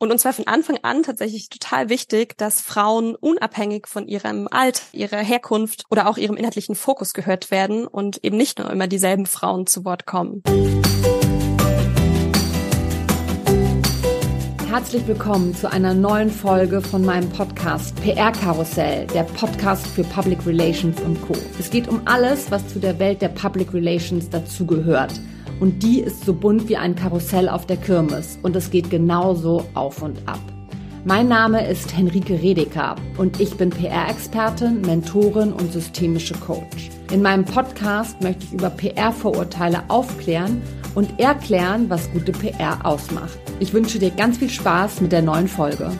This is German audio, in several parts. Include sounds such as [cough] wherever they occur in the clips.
Und uns war von Anfang an tatsächlich total wichtig, dass Frauen unabhängig von ihrem Alter, ihrer Herkunft oder auch ihrem inhaltlichen Fokus gehört werden und eben nicht nur immer dieselben Frauen zu Wort kommen. Herzlich willkommen zu einer neuen Folge von meinem Podcast PR Karussell, der Podcast für Public Relations und Co. Es geht um alles, was zu der Welt der Public Relations dazugehört und die ist so bunt wie ein Karussell auf der Kirmes und es geht genauso auf und ab. Mein Name ist Henrike Redeker und ich bin PR-Expertin, Mentorin und systemische Coach. In meinem Podcast möchte ich über PR-Vorurteile aufklären und erklären, was gute PR ausmacht. Ich wünsche dir ganz viel Spaß mit der neuen Folge.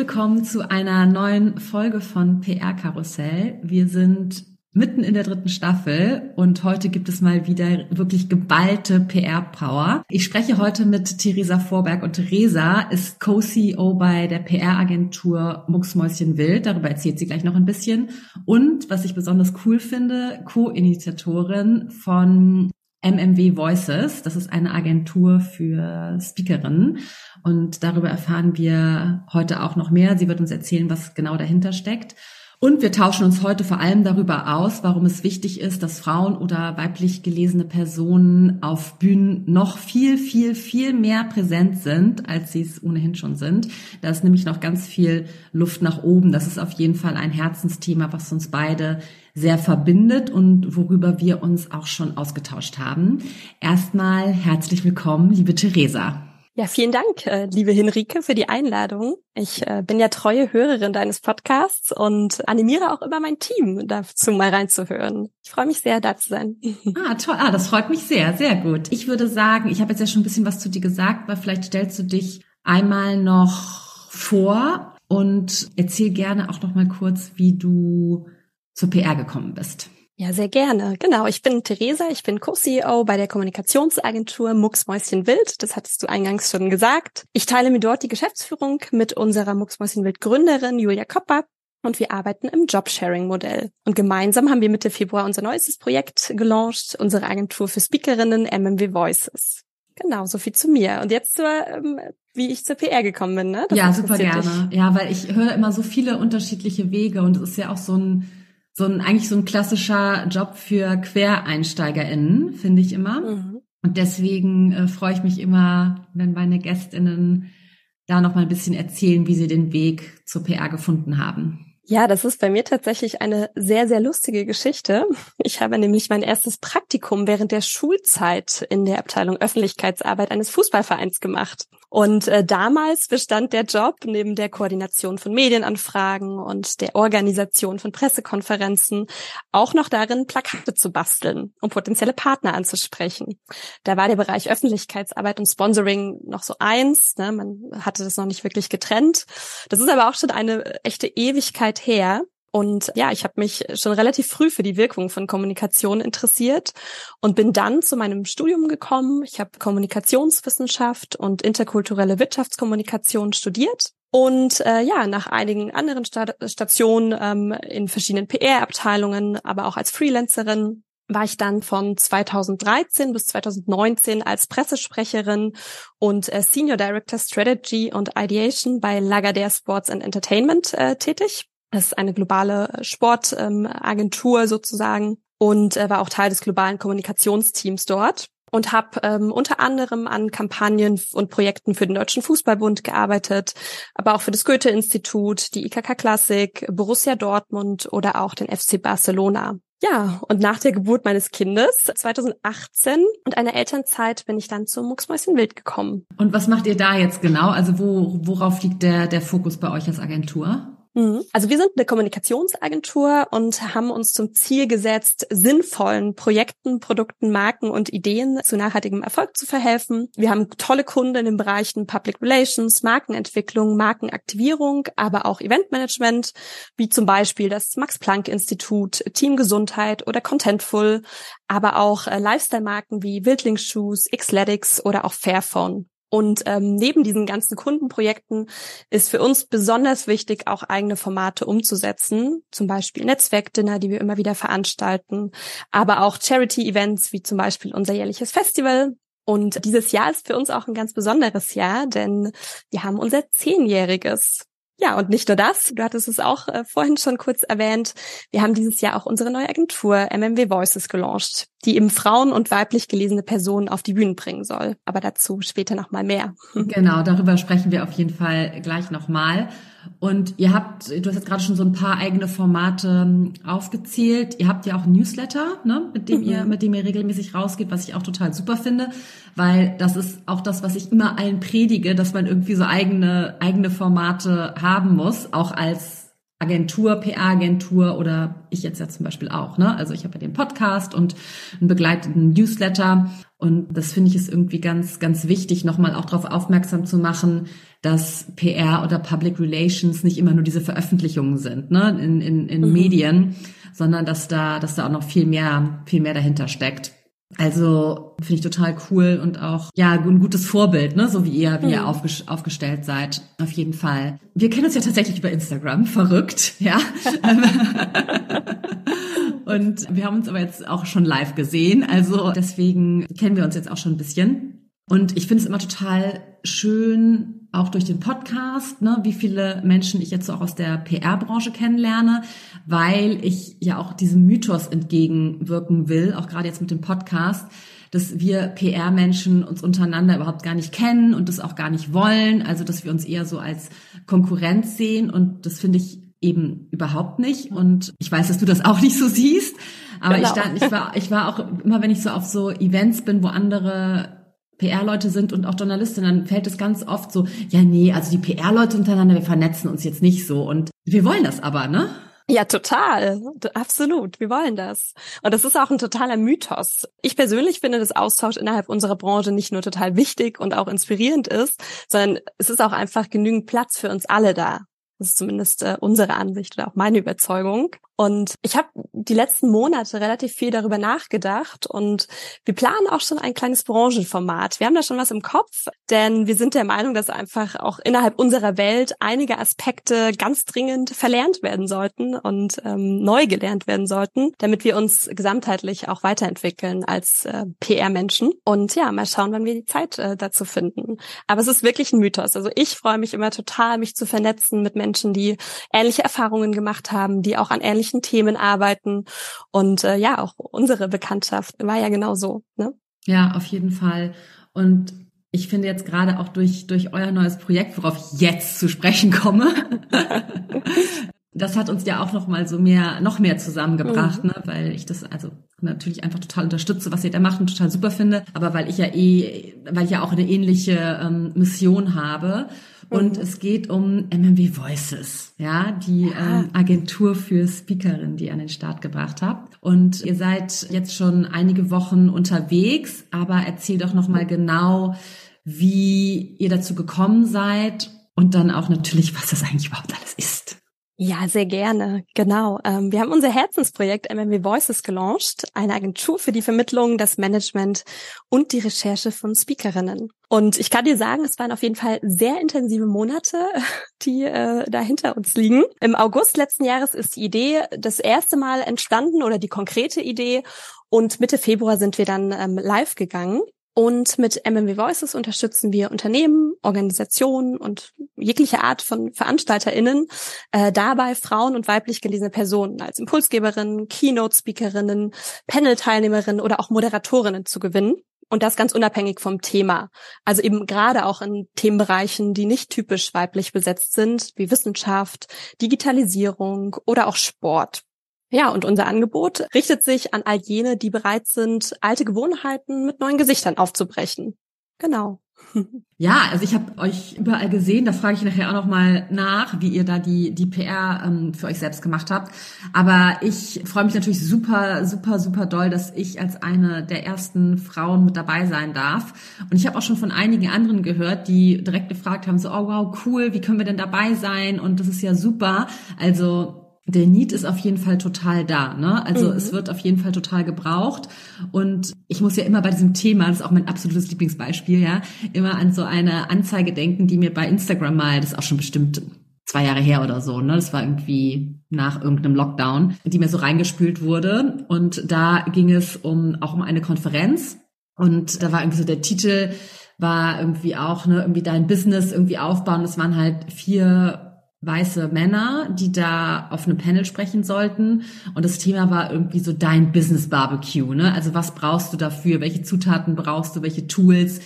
Willkommen zu einer neuen Folge von PR Karussell. Wir sind mitten in der dritten Staffel und heute gibt es mal wieder wirklich geballte PR-Power. Ich spreche heute mit Theresa Vorberg und Theresa ist Co-CEO bei der PR-Agentur Mucksmäuschen Wild. Darüber erzählt sie gleich noch ein bisschen. Und was ich besonders cool finde, Co-Initiatorin von MMW Voices. Das ist eine Agentur für Speakerinnen. Und darüber erfahren wir heute auch noch mehr. Sie wird uns erzählen, was genau dahinter steckt. Und wir tauschen uns heute vor allem darüber aus, warum es wichtig ist, dass Frauen oder weiblich gelesene Personen auf Bühnen noch viel, viel, viel mehr präsent sind, als sie es ohnehin schon sind. Da ist nämlich noch ganz viel Luft nach oben. Das ist auf jeden Fall ein Herzensthema, was uns beide sehr verbindet und worüber wir uns auch schon ausgetauscht haben. Erstmal herzlich willkommen, liebe Theresa. Ja, vielen Dank, äh, liebe Henrike, für die Einladung. Ich äh, bin ja treue Hörerin deines Podcasts und animiere auch immer mein Team dazu mal reinzuhören. Ich freue mich sehr, da zu sein. [laughs] Ah, toll. Ah, das freut mich sehr, sehr gut. Ich würde sagen, ich habe jetzt ja schon ein bisschen was zu dir gesagt, aber vielleicht stellst du dich einmal noch vor und erzähl gerne auch noch mal kurz, wie du zur PR gekommen bist. Ja, sehr gerne. Genau, ich bin Theresa, ich bin Co-CEO bei der Kommunikationsagentur Mucksmäuschen Wild. Das hattest du eingangs schon gesagt. Ich teile mir dort die Geschäftsführung mit unserer Mucksmäuschen Wild Gründerin Julia Kopper und wir arbeiten im Jobsharing-Modell. Und gemeinsam haben wir Mitte Februar unser neuestes Projekt gelauncht, unsere Agentur für Speakerinnen MMW Voices. Genau, so viel zu mir. Und jetzt zur, ähm, wie ich zur PR gekommen bin. Ne? Das ja, super gerne. Dich. Ja, weil ich höre immer so viele unterschiedliche Wege und es ist ja auch so ein so ein eigentlich so ein klassischer Job für QuereinsteigerInnen, finde ich immer. Mhm. Und deswegen äh, freue ich mich immer, wenn meine GästInnen da noch mal ein bisschen erzählen, wie sie den Weg zur PR gefunden haben. Ja, das ist bei mir tatsächlich eine sehr, sehr lustige Geschichte. Ich habe nämlich mein erstes Praktikum während der Schulzeit in der Abteilung Öffentlichkeitsarbeit eines Fußballvereins gemacht. Und äh, damals bestand der Job neben der Koordination von Medienanfragen und der Organisation von Pressekonferenzen auch noch darin, Plakate zu basteln, um potenzielle Partner anzusprechen. Da war der Bereich Öffentlichkeitsarbeit und Sponsoring noch so eins. Ne? Man hatte das noch nicht wirklich getrennt. Das ist aber auch schon eine echte Ewigkeit her. Und ja, ich habe mich schon relativ früh für die Wirkung von Kommunikation interessiert und bin dann zu meinem Studium gekommen. Ich habe Kommunikationswissenschaft und interkulturelle Wirtschaftskommunikation studiert. Und äh, ja, nach einigen anderen Sta Stationen ähm, in verschiedenen PR-Abteilungen, aber auch als Freelancerin, war ich dann von 2013 bis 2019 als Pressesprecherin und äh, Senior Director Strategy und Ideation bei Lagardère Sports and Entertainment äh, tätig. Das ist eine globale Sportagentur ähm, sozusagen und äh, war auch Teil des globalen Kommunikationsteams dort und habe ähm, unter anderem an Kampagnen und Projekten für den Deutschen Fußballbund gearbeitet, aber auch für das Goethe-Institut, die IKK Klassik, Borussia Dortmund oder auch den FC Barcelona. Ja, und nach der Geburt meines Kindes 2018 und einer Elternzeit bin ich dann zum Mucksmäuschen Wild gekommen. Und was macht ihr da jetzt genau? Also wo, worauf liegt der, der Fokus bei euch als Agentur? Mhm. Also wir sind eine Kommunikationsagentur und haben uns zum Ziel gesetzt, sinnvollen Projekten, Produkten, Marken und Ideen zu nachhaltigem Erfolg zu verhelfen. Wir haben tolle Kunden in den Bereichen Public Relations, Markenentwicklung, Markenaktivierung, aber auch Eventmanagement, wie zum Beispiel das Max-Planck-Institut, Teamgesundheit oder Contentful, aber auch äh, Lifestyle-Marken wie Wildlingsshoes, Xletics oder auch Fairphone. Und ähm, neben diesen ganzen Kundenprojekten ist für uns besonders wichtig, auch eigene Formate umzusetzen, zum Beispiel Netzwerkdinner, die wir immer wieder veranstalten, aber auch Charity-Events wie zum Beispiel unser jährliches Festival. Und dieses Jahr ist für uns auch ein ganz besonderes Jahr, denn wir haben unser Zehnjähriges. Ja, und nicht nur das, du hattest es auch äh, vorhin schon kurz erwähnt, wir haben dieses Jahr auch unsere neue Agentur MMW Voices gelauncht, die eben Frauen und weiblich gelesene Personen auf die Bühnen bringen soll. Aber dazu später nochmal mehr. Genau, darüber sprechen wir auf jeden Fall gleich nochmal. Und ihr habt, du hast jetzt gerade schon so ein paar eigene Formate ähm, aufgezählt. Ihr habt ja auch Newsletter, ne, mit dem mhm. ihr, mit dem ihr regelmäßig rausgeht, was ich auch total super finde, weil das ist auch das, was ich immer allen predige, dass man irgendwie so eigene, eigene Formate haben muss, auch als Agentur, PR-Agentur oder ich jetzt ja zum Beispiel auch. Ne? Also ich habe ja den Podcast und einen begleitenden Newsletter und das finde ich ist irgendwie ganz, ganz wichtig, nochmal auch darauf aufmerksam zu machen, dass PR oder Public Relations nicht immer nur diese Veröffentlichungen sind ne? in, in, in mhm. Medien, sondern dass da, dass da auch noch viel mehr, viel mehr dahinter steckt. Also finde ich total cool und auch ja ein gutes Vorbild, ne, so wie ihr wie ihr mhm. aufges aufgestellt seid, auf jeden Fall. Wir kennen uns ja tatsächlich über Instagram, [laughs] verrückt, ja. [laughs] und wir haben uns aber jetzt auch schon live gesehen, also deswegen kennen wir uns jetzt auch schon ein bisschen. Und ich finde es immer total schön, auch durch den Podcast, ne, wie viele Menschen ich jetzt so auch aus der PR-Branche kennenlerne, weil ich ja auch diesem Mythos entgegenwirken will, auch gerade jetzt mit dem Podcast, dass wir PR-Menschen uns untereinander überhaupt gar nicht kennen und das auch gar nicht wollen, also dass wir uns eher so als Konkurrenz sehen und das finde ich eben überhaupt nicht und ich weiß, dass du das auch nicht so siehst, aber genau. ich, stand, ich war ich war auch immer, wenn ich so auf so Events bin, wo andere PR-Leute sind und auch Journalistinnen, dann fällt es ganz oft so, ja, nee, also die PR-Leute untereinander, wir vernetzen uns jetzt nicht so. Und wir wollen das aber, ne? Ja, total. Absolut. Wir wollen das. Und das ist auch ein totaler Mythos. Ich persönlich finde, dass Austausch innerhalb unserer Branche nicht nur total wichtig und auch inspirierend ist, sondern es ist auch einfach genügend Platz für uns alle da. Das ist zumindest äh, unsere Ansicht oder auch meine Überzeugung. Und ich habe die letzten Monate relativ viel darüber nachgedacht und wir planen auch schon ein kleines Branchenformat. Wir haben da schon was im Kopf, denn wir sind der Meinung, dass einfach auch innerhalb unserer Welt einige Aspekte ganz dringend verlernt werden sollten und ähm, neu gelernt werden sollten, damit wir uns gesamtheitlich auch weiterentwickeln als äh, PR-Menschen. Und ja, mal schauen, wann wir die Zeit äh, dazu finden. Aber es ist wirklich ein Mythos. Also ich freue mich immer total, mich zu vernetzen mit Menschen, die ähnliche Erfahrungen gemacht haben, die auch an ähnlichen ähnlichen Themen arbeiten. Und äh, ja, auch unsere Bekanntschaft war ja genau so. Ne? Ja, auf jeden Fall. Und ich finde jetzt gerade auch durch, durch euer neues Projekt, worauf ich jetzt zu sprechen komme, [laughs] das hat uns ja auch noch mal so mehr, noch mehr zusammengebracht, mhm. ne? weil ich das also natürlich einfach total unterstütze, was ihr da macht und total super finde, aber weil ich ja eh, weil ich ja auch eine ähnliche ähm, Mission habe und mhm. es geht um MMW Voices, ja, die ja. Ähm, Agentur für Speakerin, die ihr an den Start gebracht habt. Und ihr seid jetzt schon einige Wochen unterwegs, aber erzähl doch noch mal genau, wie ihr dazu gekommen seid und dann auch natürlich, was das eigentlich überhaupt alles ist. Ja, sehr gerne. Genau. Ähm, wir haben unser Herzensprojekt MMW Voices gelauncht, eine Agentur für die Vermittlung, das Management und die Recherche von Speakerinnen. Und ich kann dir sagen, es waren auf jeden Fall sehr intensive Monate, [laughs] die äh, da hinter uns liegen. Im August letzten Jahres ist die Idee das erste Mal entstanden oder die konkrete Idee. Und Mitte Februar sind wir dann ähm, live gegangen. Und mit MMW Voices unterstützen wir Unternehmen, Organisationen und jegliche Art von VeranstalterInnen äh, dabei, Frauen und weiblich gelesene Personen als Impulsgeberinnen, Keynote-Speakerinnen, Panel-Teilnehmerinnen oder auch Moderatorinnen zu gewinnen. Und das ganz unabhängig vom Thema. Also eben gerade auch in Themenbereichen, die nicht typisch weiblich besetzt sind, wie Wissenschaft, Digitalisierung oder auch Sport. Ja, und unser Angebot richtet sich an all jene, die bereit sind, alte Gewohnheiten mit neuen Gesichtern aufzubrechen. Genau. [laughs] Ja, also ich habe euch überall gesehen, da frage ich nachher auch nochmal nach, wie ihr da die, die PR ähm, für euch selbst gemacht habt. Aber ich freue mich natürlich super, super, super doll, dass ich als eine der ersten Frauen mit dabei sein darf. Und ich habe auch schon von einigen anderen gehört, die direkt gefragt haben, so, oh wow, cool, wie können wir denn dabei sein? Und das ist ja super. Also der Need ist auf jeden Fall total da. Ne? Also mhm. es wird auf jeden Fall total gebraucht. Und ich muss ja immer bei diesem Thema, das ist auch mein absolutes Lieblingsbeispiel, ja, immer an so eine Anzeige denken, die mir bei Instagram mal, das ist auch schon bestimmt zwei Jahre her oder so, ne? Das war irgendwie nach irgendeinem Lockdown, die mir so reingespült wurde. Und da ging es um auch um eine Konferenz. Und da war irgendwie so der Titel war irgendwie auch, ne, irgendwie dein Business irgendwie aufbauen. Das waren halt vier weiße Männer, die da auf einem Panel sprechen sollten. Und das Thema war irgendwie so dein Business Barbecue. Ne? Also was brauchst du dafür? Welche Zutaten brauchst du? Welche Tools?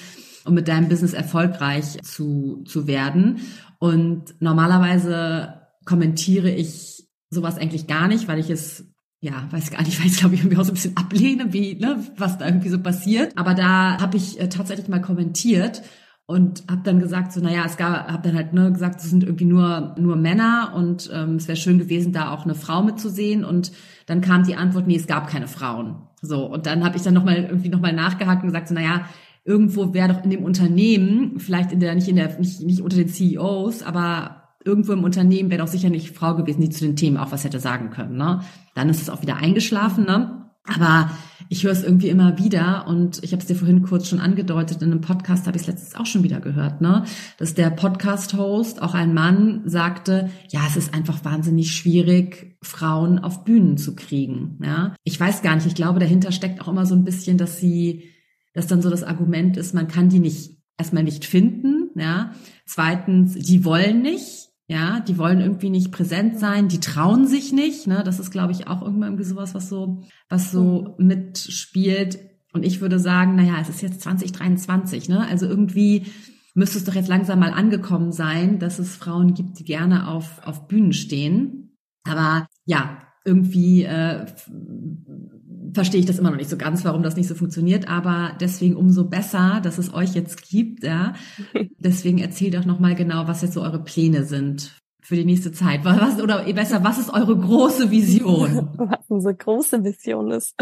um mit deinem Business erfolgreich zu, zu werden. Und normalerweise kommentiere ich sowas eigentlich gar nicht, weil ich es ja, weiß gar nicht, [laughs] weil ich glaube ich irgendwie auch so ein bisschen ablehne, wie, ne, was da irgendwie so passiert. Aber da habe ich äh, tatsächlich mal kommentiert und habe dann gesagt so naja es gab habe dann halt ne gesagt es sind irgendwie nur nur Männer und ähm, es wäre schön gewesen da auch eine Frau mitzusehen. Und dann kam die Antwort nee es gab keine Frauen. So und dann habe ich dann noch mal irgendwie noch mal nachgehakt und gesagt so naja irgendwo wäre doch in dem Unternehmen vielleicht in der nicht in der nicht nicht unter den CEOs aber irgendwo im Unternehmen wäre doch sicher nicht Frau gewesen die zu den Themen auch was hätte sagen können ne? Dann ist es auch wieder eingeschlafen ne aber ich höre es irgendwie immer wieder und ich habe es dir vorhin kurz schon angedeutet, in einem Podcast habe ich es letztens auch schon wieder gehört, ne? Dass der Podcast-Host, auch ein Mann, sagte, ja, es ist einfach wahnsinnig schwierig, Frauen auf Bühnen zu kriegen. Ja? Ich weiß gar nicht, ich glaube, dahinter steckt auch immer so ein bisschen, dass sie, dass dann so das Argument ist, man kann die nicht erstmal nicht finden, ja. Zweitens, die wollen nicht, ja, die wollen irgendwie nicht präsent sein, die trauen sich nicht. Ne? Das ist, glaube ich, auch irgendwann irgendwie sowas, was so, was so mitspielt. Und ich würde sagen, naja, es ist jetzt 2023, ne? Also irgendwie müsste es doch jetzt langsam mal angekommen sein, dass es Frauen gibt, die gerne auf, auf Bühnen stehen. Aber ja, irgendwie äh, verstehe ich das immer noch nicht so ganz, warum das nicht so funktioniert, aber deswegen umso besser, dass es euch jetzt gibt, ja. [laughs] Deswegen erzählt doch nochmal genau, was jetzt so eure Pläne sind für die nächste Zeit? Was, oder besser, was ist eure große Vision? [laughs] was unsere große Vision ist.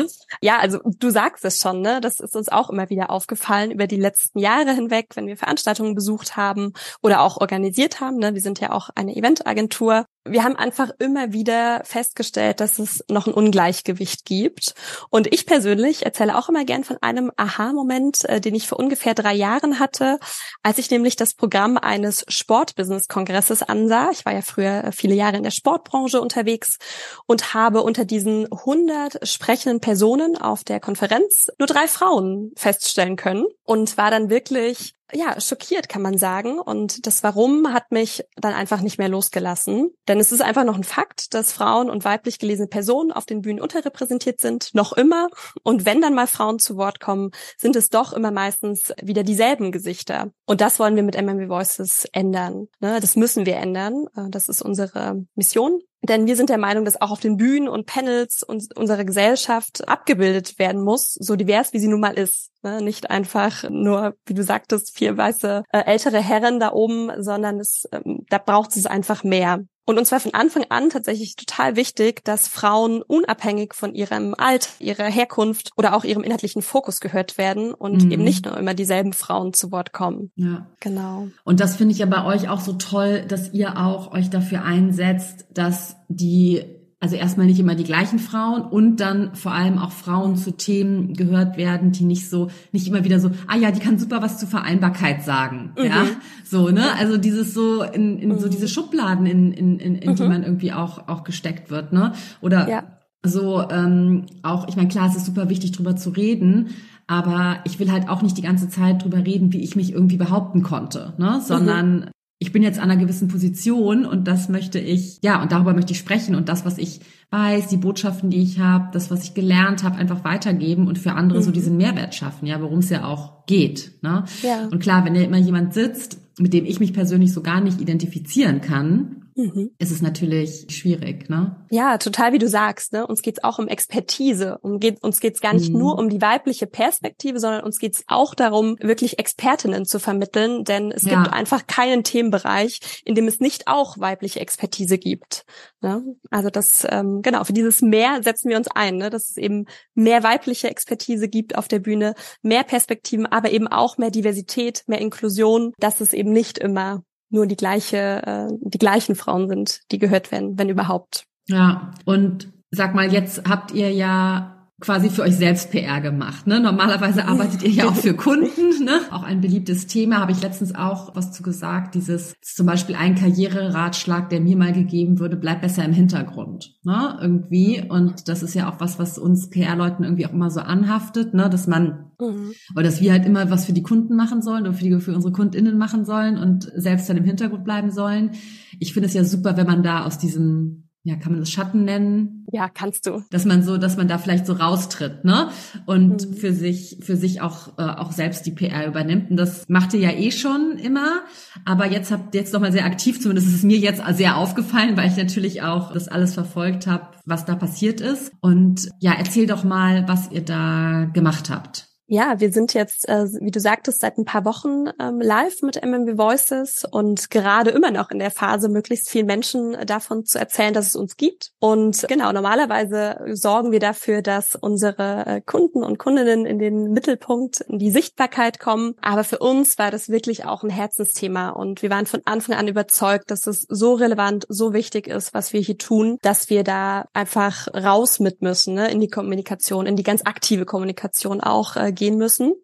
Ja, also du sagst es schon, ne? Das ist uns auch immer wieder aufgefallen über die letzten Jahre hinweg, wenn wir Veranstaltungen besucht haben oder auch organisiert haben. Ne? Wir sind ja auch eine Eventagentur wir haben einfach immer wieder festgestellt, dass es noch ein Ungleichgewicht gibt. Und ich persönlich erzähle auch immer gern von einem Aha-Moment, äh, den ich vor ungefähr drei Jahren hatte, als ich nämlich das Programm eines Sportbusiness-Kongresses ansah. Ich war ja früher viele Jahre in der Sportbranche unterwegs und habe unter diesen 100 sprechenden Personen auf der Konferenz nur drei Frauen feststellen können und war dann wirklich ja, schockiert, kann man sagen. Und das Warum hat mich dann einfach nicht mehr losgelassen. Denn es ist einfach noch ein Fakt, dass Frauen und weiblich gelesene Personen auf den Bühnen unterrepräsentiert sind, noch immer. Und wenn dann mal Frauen zu Wort kommen, sind es doch immer meistens wieder dieselben Gesichter. Und das wollen wir mit MMW Voices ändern. Ne? Das müssen wir ändern. Äh, das ist unsere Mission. Denn wir sind der Meinung, dass auch auf den Bühnen und Panels und unsere Gesellschaft abgebildet werden muss, so divers wie sie nun mal ist. Ne? Nicht einfach nur, wie du sagtest, vier weiße äh, ältere Herren da oben, sondern es, ähm, da braucht es einfach mehr. Und uns war von Anfang an tatsächlich total wichtig, dass Frauen unabhängig von ihrem Alter, ihrer Herkunft oder auch ihrem inhaltlichen Fokus gehört werden und mhm. eben nicht nur immer dieselben Frauen zu Wort kommen. Ja. Genau. Und das finde ich ja bei euch auch so toll, dass ihr auch euch dafür einsetzt, dass die also erstmal nicht immer die gleichen Frauen und dann vor allem auch Frauen zu Themen gehört werden, die nicht so, nicht immer wieder so, ah ja, die kann super was zur Vereinbarkeit sagen, mhm. ja, so, ne, also dieses so, in, in mhm. so diese Schubladen, in, in, in, in mhm. die man irgendwie auch, auch gesteckt wird, ne, oder ja. so, ähm, auch, ich meine, klar, es ist super wichtig, drüber zu reden, aber ich will halt auch nicht die ganze Zeit drüber reden, wie ich mich irgendwie behaupten konnte, ne, sondern mhm ich bin jetzt an einer gewissen Position und das möchte ich, ja, und darüber möchte ich sprechen und das, was ich weiß, die Botschaften, die ich habe, das, was ich gelernt habe, einfach weitergeben und für andere mhm. so diesen Mehrwert schaffen, ja, worum es ja auch geht. Ne? Ja. Und klar, wenn da immer jemand sitzt, mit dem ich mich persönlich so gar nicht identifizieren kann, mhm. ist es natürlich schwierig, ne? Ja, total wie du sagst. Ne? Uns geht's auch um Expertise. Um geht, uns geht's gar nicht mhm. nur um die weibliche Perspektive, sondern uns geht's auch darum, wirklich Expertinnen zu vermitteln, denn es ja. gibt einfach keinen Themenbereich, in dem es nicht auch weibliche Expertise gibt. Ne? Also das, ähm, genau, für dieses Mehr setzen wir uns ein, ne? dass es eben mehr weibliche Expertise gibt auf der Bühne, mehr Perspektiven, aber eben auch mehr Diversität, mehr Inklusion, dass es eben nicht immer nur die gleiche, äh, die gleichen Frauen sind, die gehört werden, wenn überhaupt. Ja, und sag mal, jetzt habt ihr ja quasi für euch selbst PR gemacht. Ne? Normalerweise arbeitet ihr ja auch für [laughs] Kunden. Ne? Auch ein beliebtes Thema, habe ich letztens auch was zu gesagt. Dieses zum Beispiel ein Karriereratschlag, der mir mal gegeben würde, bleib besser im Hintergrund. Ne? Irgendwie. Und das ist ja auch was, was uns PR-Leuten irgendwie auch immer so anhaftet, ne? dass man mhm. oder dass wir halt immer was für die Kunden machen sollen und für, die, für unsere KundInnen machen sollen und selbst dann im Hintergrund bleiben sollen. Ich finde es ja super, wenn man da aus diesem ja, kann man das Schatten nennen? Ja, kannst du. Dass man so, dass man da vielleicht so raustritt, ne? Und mhm. für sich, für sich auch, äh, auch selbst die PR übernimmt. Und das macht ihr ja eh schon immer. Aber jetzt habt ihr jetzt nochmal sehr aktiv, zumindest ist es mir jetzt sehr aufgefallen, weil ich natürlich auch das alles verfolgt habe, was da passiert ist. Und ja, erzähl doch mal, was ihr da gemacht habt. Ja, wir sind jetzt, äh, wie du sagtest, seit ein paar Wochen ähm, live mit MMW Voices und gerade immer noch in der Phase, möglichst vielen Menschen davon zu erzählen, dass es uns gibt. Und genau, normalerweise sorgen wir dafür, dass unsere äh, Kunden und Kundinnen in den Mittelpunkt, in die Sichtbarkeit kommen. Aber für uns war das wirklich auch ein Herzensthema und wir waren von Anfang an überzeugt, dass es so relevant, so wichtig ist, was wir hier tun, dass wir da einfach raus mit müssen, ne, in die Kommunikation, in die ganz aktive Kommunikation auch äh, gehen müssen.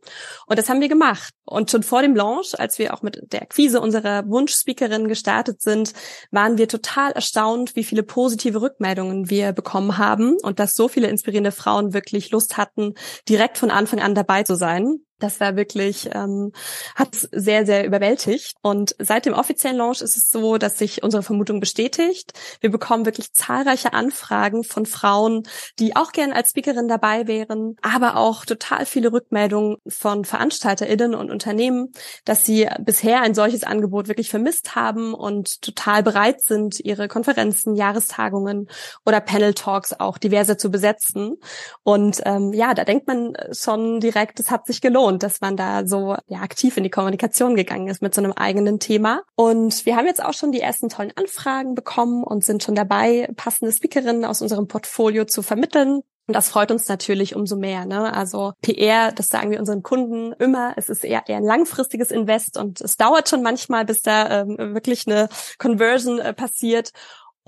Und das haben wir gemacht. Und schon vor dem Launch, als wir auch mit der Akquise unserer Wunschspeakerin gestartet sind, waren wir total erstaunt, wie viele positive Rückmeldungen wir bekommen haben und dass so viele inspirierende Frauen wirklich Lust hatten, direkt von Anfang an dabei zu sein. Das war wirklich, ähm, hat sehr, sehr überwältigt. Und seit dem offiziellen Launch ist es so, dass sich unsere Vermutung bestätigt. Wir bekommen wirklich zahlreiche Anfragen von Frauen, die auch gerne als Speakerin dabei wären, aber auch total viele Rückmeldungen von VeranstalterInnen und Unternehmen, dass sie bisher ein solches Angebot wirklich vermisst haben und total bereit sind, ihre Konferenzen, Jahrestagungen oder Panel Talks auch diverser zu besetzen. Und ähm, ja, da denkt man schon direkt, es hat sich gelohnt und dass man da so ja, aktiv in die Kommunikation gegangen ist mit so einem eigenen Thema. Und wir haben jetzt auch schon die ersten tollen Anfragen bekommen und sind schon dabei, passende Speakerinnen aus unserem Portfolio zu vermitteln. Und das freut uns natürlich umso mehr. Ne? Also PR, das sagen wir unseren Kunden immer, es ist eher, eher ein langfristiges Invest und es dauert schon manchmal, bis da ähm, wirklich eine Conversion äh, passiert.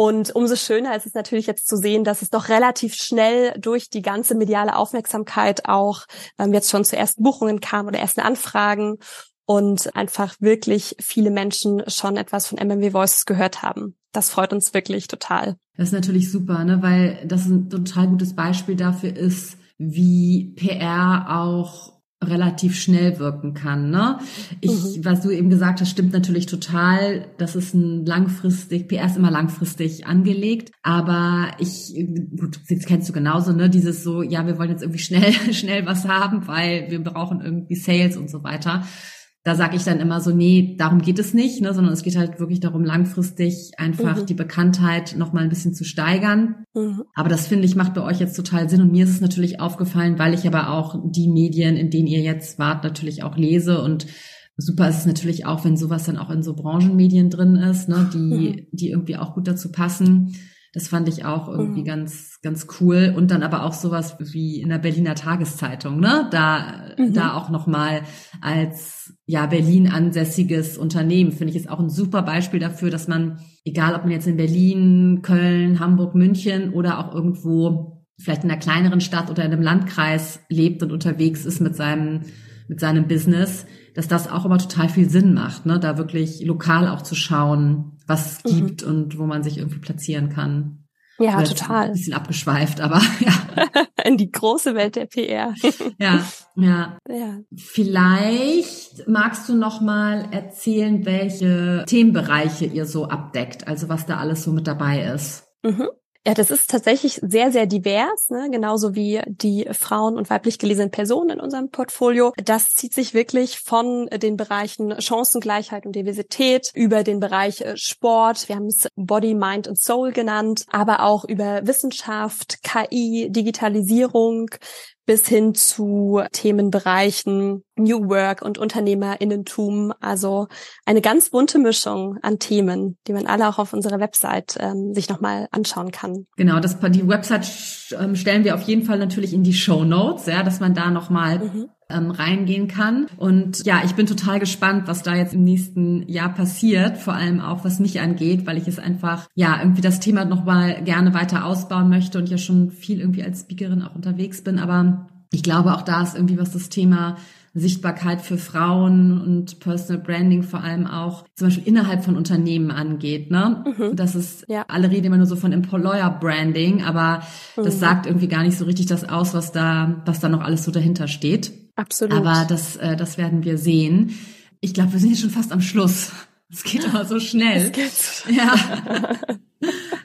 Und umso schöner ist es natürlich jetzt zu sehen, dass es doch relativ schnell durch die ganze mediale Aufmerksamkeit auch ähm, jetzt schon zu ersten Buchungen kam oder ersten Anfragen und einfach wirklich viele Menschen schon etwas von MMW Voices gehört haben. Das freut uns wirklich total. Das ist natürlich super, ne? weil das ein total gutes Beispiel dafür ist, wie PR auch relativ schnell wirken kann. Ne? Ich, mhm. was du eben gesagt hast, stimmt natürlich total. Das ist ein langfristig, PR ist immer langfristig angelegt. Aber ich, gut, das kennst du genauso, ne? Dieses so, ja, wir wollen jetzt irgendwie schnell, [laughs] schnell was haben, weil wir brauchen irgendwie Sales und so weiter da sage ich dann immer so, nee, darum geht es nicht, ne, sondern es geht halt wirklich darum, langfristig einfach mhm. die Bekanntheit noch mal ein bisschen zu steigern. Mhm. Aber das finde ich macht bei euch jetzt total Sinn und mir ist es natürlich aufgefallen, weil ich aber auch die Medien, in denen ihr jetzt wart, natürlich auch lese und super ist es natürlich auch, wenn sowas dann auch in so Branchenmedien drin ist, ne, die, mhm. die irgendwie auch gut dazu passen. Das fand ich auch irgendwie mhm. ganz, ganz cool. Und dann aber auch sowas wie in der Berliner Tageszeitung, ne? Da, mhm. da auch nochmal als, ja, Berlin ansässiges Unternehmen finde ich ist auch ein super Beispiel dafür, dass man, egal ob man jetzt in Berlin, Köln, Hamburg, München oder auch irgendwo vielleicht in einer kleineren Stadt oder in einem Landkreis lebt und unterwegs ist mit seinem, mit seinem Business, dass das auch immer total viel Sinn macht, ne? Da wirklich lokal auch zu schauen, was es mhm. gibt und wo man sich irgendwie platzieren kann. Ja, Vielleicht total. Ein bisschen abgeschweift, aber [laughs] ja. [laughs] In die große Welt der PR. ja, ja, ja. Vielleicht magst du noch mal erzählen, welche Themenbereiche ihr so abdeckt, also was da alles so mit dabei ist. Mhm. Ja, das ist tatsächlich sehr, sehr divers, ne? genauso wie die Frauen- und weiblich gelesenen Personen in unserem Portfolio. Das zieht sich wirklich von den Bereichen Chancengleichheit und Diversität über den Bereich äh, Sport, wir haben es Body, Mind und Soul genannt, aber auch über Wissenschaft, KI, Digitalisierung, bis hin zu Themenbereichen New Work und Unternehmerinnentum. Also eine ganz bunte Mischung an Themen, die man alle auch auf unserer Website ähm, sich nochmal anschauen kann. Genau, das, die Website ähm, stellen wir auf jeden Fall natürlich in die Show Notes, ja, dass man da nochmal mhm ähm, reingehen kann. Und ja, ich bin total gespannt, was da jetzt im nächsten Jahr passiert, vor allem auch was mich angeht, weil ich es einfach, ja, irgendwie das Thema nochmal gerne weiter ausbauen möchte und ja schon viel irgendwie als Speakerin auch unterwegs bin. Aber ich glaube, auch da ist irgendwie was das Thema Sichtbarkeit für Frauen und Personal Branding vor allem auch zum Beispiel innerhalb von Unternehmen angeht. Ne? Mhm. Das ist, ja. alle reden immer nur so von Employer Branding, aber mhm. das sagt irgendwie gar nicht so richtig das aus, was da, was da noch alles so dahinter steht. Absolut. Aber das, äh, das werden wir sehen. Ich glaube, wir sind jetzt schon fast am Schluss. Es geht immer [laughs] so schnell. Ja. [laughs]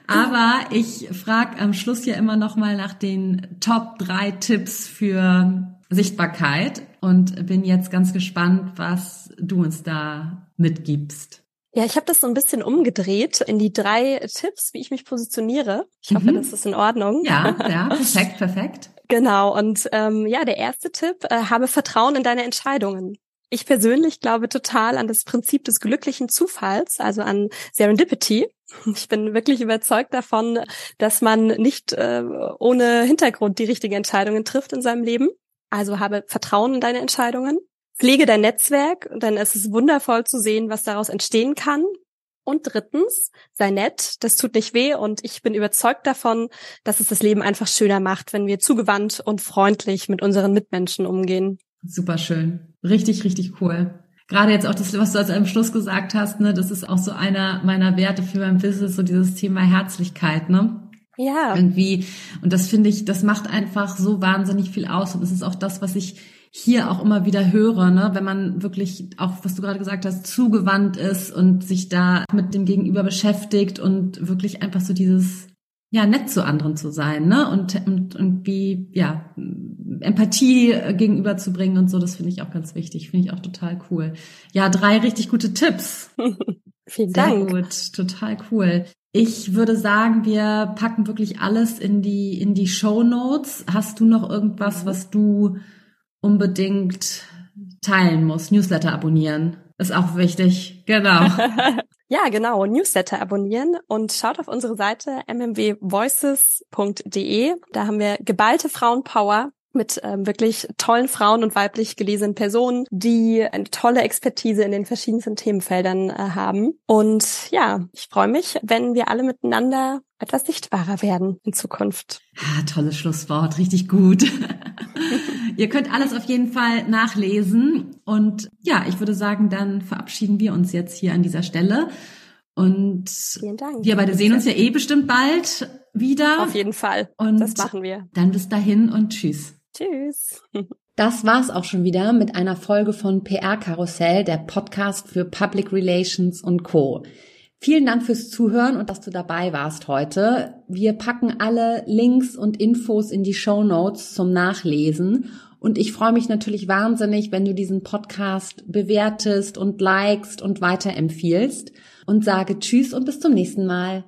Aber ich frage am Schluss ja immer noch mal nach den Top drei Tipps für Sichtbarkeit und bin jetzt ganz gespannt, was du uns da mitgibst. Ja, ich habe das so ein bisschen umgedreht in die drei Tipps, wie ich mich positioniere. Ich hoffe, mhm. das ist in Ordnung. Ja, ja, [laughs] perfekt, perfekt. Genau. Und ähm, ja, der erste Tipp: äh, Habe Vertrauen in deine Entscheidungen. Ich persönlich glaube total an das Prinzip des glücklichen Zufalls, also an Serendipity. Ich bin wirklich überzeugt davon, dass man nicht äh, ohne Hintergrund die richtigen Entscheidungen trifft in seinem Leben. Also habe Vertrauen in deine Entscheidungen. Pflege dein Netzwerk, denn es ist wundervoll zu sehen, was daraus entstehen kann. Und drittens, sei nett, das tut nicht weh und ich bin überzeugt davon, dass es das Leben einfach schöner macht, wenn wir zugewandt und freundlich mit unseren Mitmenschen umgehen. Super schön. Richtig, richtig cool. Gerade jetzt auch das, was du als am Schluss gesagt hast, ne, das ist auch so einer meiner Werte für mein Business, so dieses Thema Herzlichkeit, ne? Ja. Irgendwie. Und das finde ich, das macht einfach so wahnsinnig viel aus. Und das ist auch das, was ich hier auch immer wieder höre, ne? wenn man wirklich auch, was du gerade gesagt hast, zugewandt ist und sich da mit dem Gegenüber beschäftigt und wirklich einfach so dieses, ja, nett zu anderen zu sein, ne? Und, und, und wie, ja, Empathie gegenüberzubringen und so, das finde ich auch ganz wichtig, finde ich auch total cool. Ja, drei richtig gute Tipps. [laughs] Vielen Sehr Dank. gut, total cool. Ich würde sagen, wir packen wirklich alles in die, in die Show Notes. Hast du noch irgendwas, was du unbedingt teilen musst? Newsletter abonnieren. Ist auch wichtig. Genau. [laughs] ja, genau. Newsletter abonnieren und schaut auf unsere Seite mmwvoices.de. Da haben wir geballte Frauenpower mit ähm, wirklich tollen Frauen und weiblich gelesenen Personen, die eine tolle Expertise in den verschiedensten Themenfeldern äh, haben. Und ja, ich freue mich, wenn wir alle miteinander etwas sichtbarer werden in Zukunft. Ah, tolles Schlusswort, richtig gut. [laughs] Ihr könnt alles auf jeden Fall nachlesen. Und ja, ich würde sagen, dann verabschieden wir uns jetzt hier an dieser Stelle. Und Vielen Dank. wir beide sehen uns ja eh bestimmt bald wieder. Auf jeden Fall. Und das machen wir. Dann bis dahin und tschüss. Tschüss. [laughs] Das war's auch schon wieder mit einer Folge von PR Karussell, der Podcast für Public Relations und Co. Vielen Dank fürs Zuhören und dass du dabei warst heute. Wir packen alle Links und Infos in die Show Notes zum Nachlesen. Und ich freue mich natürlich wahnsinnig, wenn du diesen Podcast bewertest und likest und weiterempfiehlst und sage Tschüss und bis zum nächsten Mal.